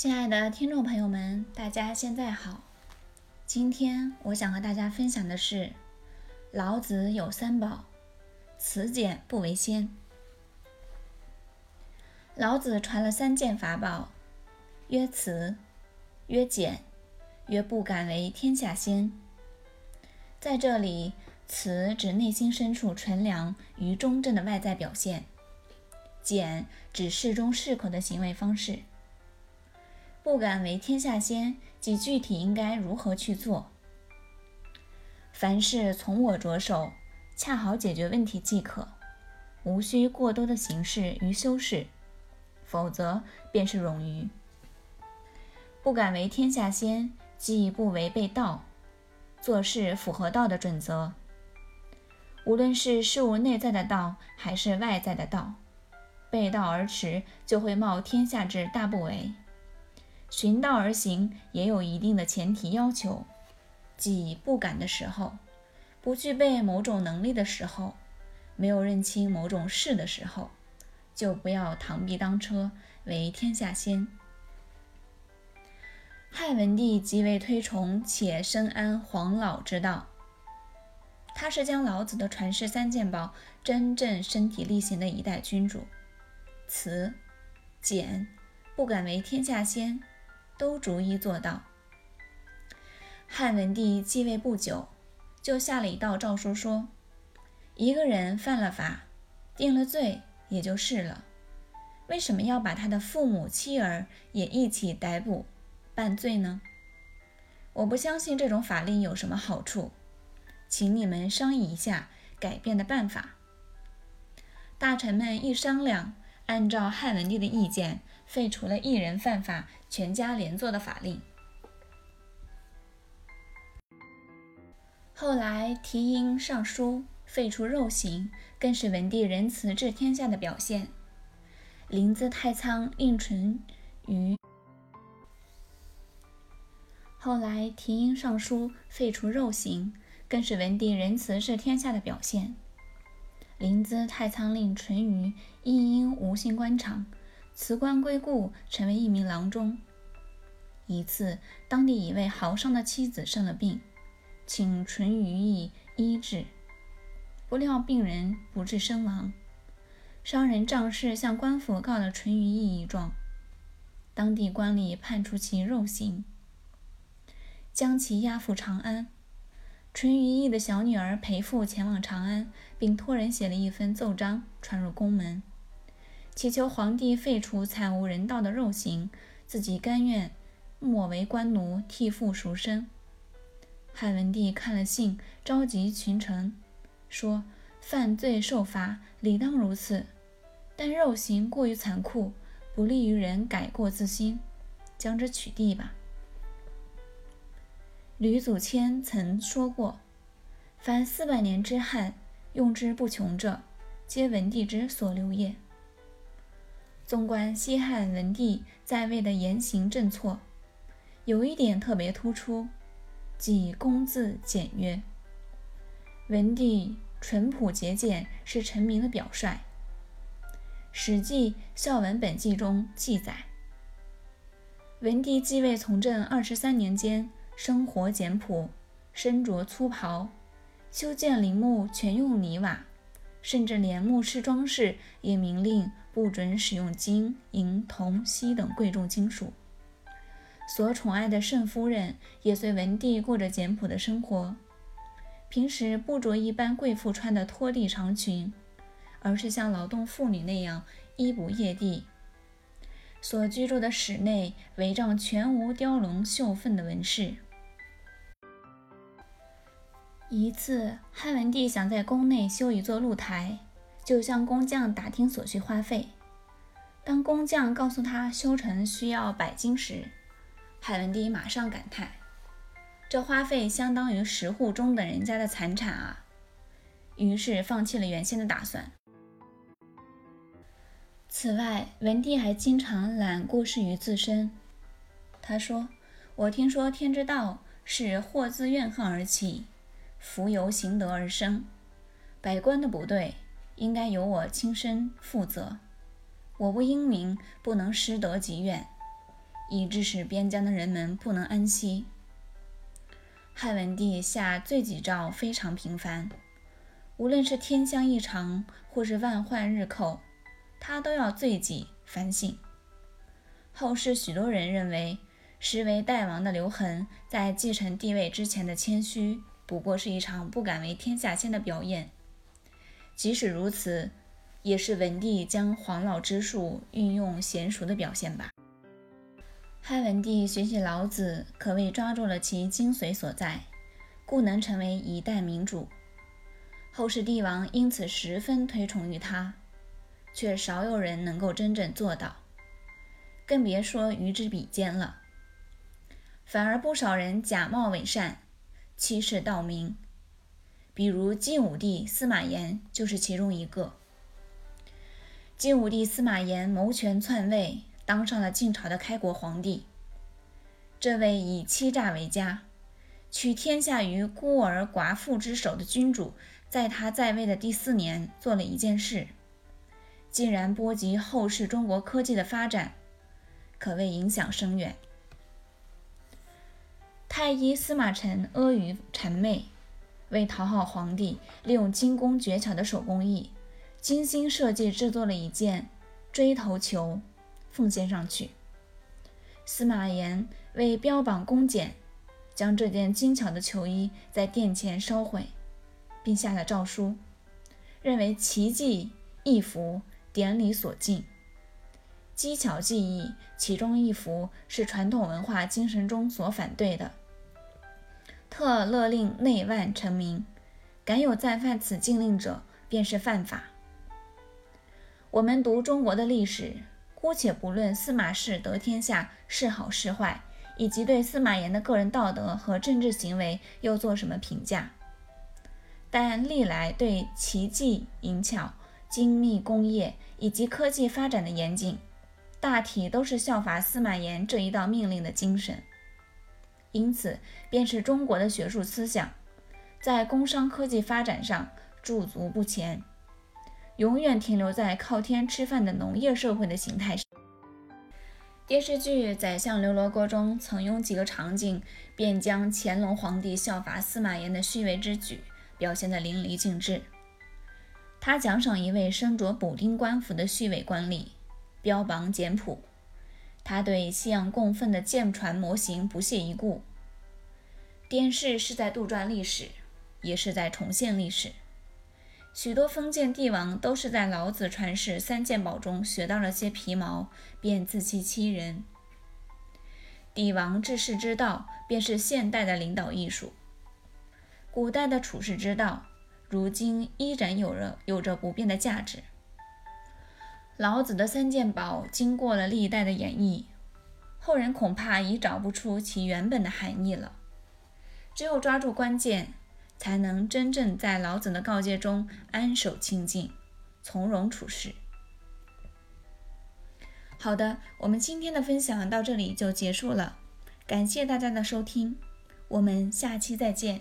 亲爱的听众朋友们，大家现在好。今天我想和大家分享的是，老子有三宝，此简不为先。老子传了三件法宝，曰辞，曰简，曰不敢为天下先。在这里，辞指内心深处纯良与忠正的外在表现，简指适中适可的行为方式。不敢为天下先，即具体应该如何去做。凡事从我着手，恰好解决问题即可，无需过多的形式与修饰，否则便是冗余。不敢为天下先，即不违背道，做事符合道的准则。无论是事物内在的道，还是外在的道，背道而驰，就会冒天下之大不韪。循道而行也有一定的前提要求，即不敢的时候，不具备某种能力的时候，没有认清某种事的时候，就不要螳臂当车，为天下先。汉文帝极为推崇且深谙黄老之道，他是将老子的传世三件宝真正身体力行的一代君主。辞、简，不敢为天下先。都逐一做到。汉文帝继位不久，就下了一道诏书，说：一个人犯了法，定了罪，也就是了。为什么要把他的父母、妻儿也一起逮捕办罪呢？我不相信这种法令有什么好处，请你们商议一下改变的办法。大臣们一商量，按照汉文帝的意见。废除了一人犯法全家连坐的法令。后来提英上书废除肉刑，更是文帝仁慈治天下的表现。临淄太仓令淳于后来提英上书废除肉刑，更是文帝仁慈治天下的表现。临淄太仓令淳于因因无心官场。辞官归故，成为一名郎中。一次，当地一位豪商的妻子生了病，请淳于意医治，不料病人不治身亡。商人仗势向官府告了淳于意一状，当地官吏判处其肉刑，将其押赴长安。淳于意的小女儿陪父前往长安，并托人写了一份奏章，传入宫门。祈求皇帝废除惨无人道的肉刑，自己甘愿莫为官奴，替父赎身。汉文帝看了信，召集群臣，说：“犯罪受罚，理当如此，但肉刑过于残酷，不利于人改过自新，将之取缔吧。”吕祖谦曾说过：“凡四百年之汉，用之不穷者，皆文帝之所留也。”纵观西汉文帝在位的言行政策，有一点特别突出，即公字简约。文帝淳朴节俭是臣民的表率，《史记·孝文本纪》中记载，文帝继位从政二十三年间，生活简朴，身着粗袍，修建陵墓全用泥瓦，甚至连墓室装饰也明令。不准使用金银铜锡等贵重金属。所宠爱的圣夫人也随文帝过着简朴的生活，平时不着一般贵妇穿的拖地长裙，而是像劳动妇女那样衣不曳地。所居住的室内围帐全无雕龙绣凤的纹饰。一次，汉文帝想在宫内修一座露台。就向工匠打听所需花费。当工匠告诉他修成需要百金时，汉文帝马上感叹：“这花费相当于十户中等人家的财产啊！”于是放弃了原先的打算。此外，文帝还经常揽故事于自身。他说：“我听说天之道是祸自怨恨而起，福由行德而生，百官的不对。”应该由我亲身负责。我不英明，不能失德及怨，以致使边疆的人们不能安息。汉文帝下罪己诏非常频繁，无论是天象异常，或是万患日寇，他都要罪己反省。后世许多人认为，实为代王的刘恒在继承帝位之前的谦虚，不过是一场不敢为天下先的表演。即使如此，也是文帝将黄老之术运用娴熟的表现吧。汉文帝学习老子，可谓抓住了其精髓所在，故能成为一代明主。后世帝王因此十分推崇于他，却少有人能够真正做到，更别说与之比肩了。反而不少人假冒伪善，欺世盗名。比如晋武帝司马炎就是其中一个。晋武帝司马炎谋权篡位。当上了晋朝的开国皇帝。这位以欺诈为家、取天下于孤儿寡妇之手的君主，在他在位的第四年，做了一件事，竟然波及后世中国科技的发展，可谓影响深远。太医司马忱阿谀谄媚，为讨好皇帝，利用精工绝巧的手工艺，精心设计制作了一件锥头球。奉献上去。司马炎为标榜恭俭，将这件精巧的球衣在殿前烧毁，并下了诏书，认为奇迹一幅，典礼所禁。机巧技艺，其中一幅是传统文化精神中所反对的，特勒令内外臣民，敢有再犯此禁令者，便是犯法。我们读中国的历史。姑且不论司马氏得天下是好是坏，以及对司马炎的个人道德和政治行为又做什么评价，但历来对奇技淫巧、精密工业以及科技发展的严谨，大体都是效法司马炎这一道命令的精神。因此，便是中国的学术思想在工商科技发展上驻足不前。永远停留在靠天吃饭的农业社会的形态上。电视剧《宰相刘罗锅》中曾用几个场景，便将乾隆皇帝效法司马炎的虚伪之举表现得淋漓尽致。他奖赏一位身着补丁官服的虚伪官吏，标榜简朴；他对西洋供奉的舰船模型不屑一顾。电视是在杜撰历史，也是在重现历史。许多封建帝王都是在老子传世三件宝中学到了些皮毛，便自欺欺人。帝王治世之道，便是现代的领导艺术。古代的处世之道，如今依然有着有着不变的价值。老子的三件宝经过了历代的演绎，后人恐怕已找不出其原本的含义了。只有抓住关键。才能真正在老子的告诫中安守清静，从容处事。好的，我们今天的分享到这里就结束了，感谢大家的收听，我们下期再见。